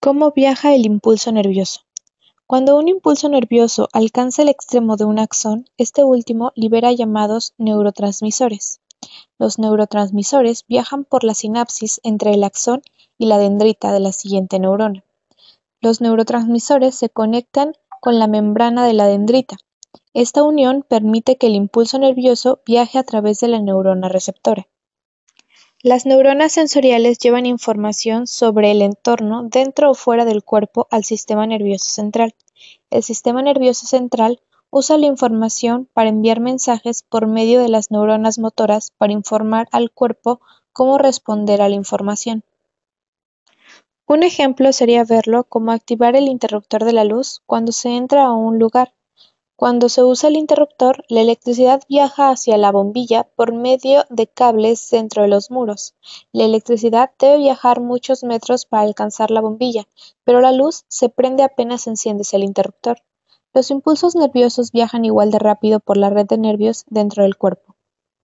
¿Cómo viaja el impulso nervioso? Cuando un impulso nervioso alcanza el extremo de un axón, este último libera llamados neurotransmisores. Los neurotransmisores viajan por la sinapsis entre el axón y la dendrita de la siguiente neurona. Los neurotransmisores se conectan con la membrana de la dendrita. Esta unión permite que el impulso nervioso viaje a través de la neurona receptora. Las neuronas sensoriales llevan información sobre el entorno dentro o fuera del cuerpo al sistema nervioso central. El sistema nervioso central usa la información para enviar mensajes por medio de las neuronas motoras para informar al cuerpo cómo responder a la información. Un ejemplo sería verlo como activar el interruptor de la luz cuando se entra a un lugar. Cuando se usa el interruptor, la electricidad viaja hacia la bombilla por medio de cables dentro de los muros. La electricidad debe viajar muchos metros para alcanzar la bombilla, pero la luz se prende apenas enciendes el interruptor. Los impulsos nerviosos viajan igual de rápido por la red de nervios dentro del cuerpo.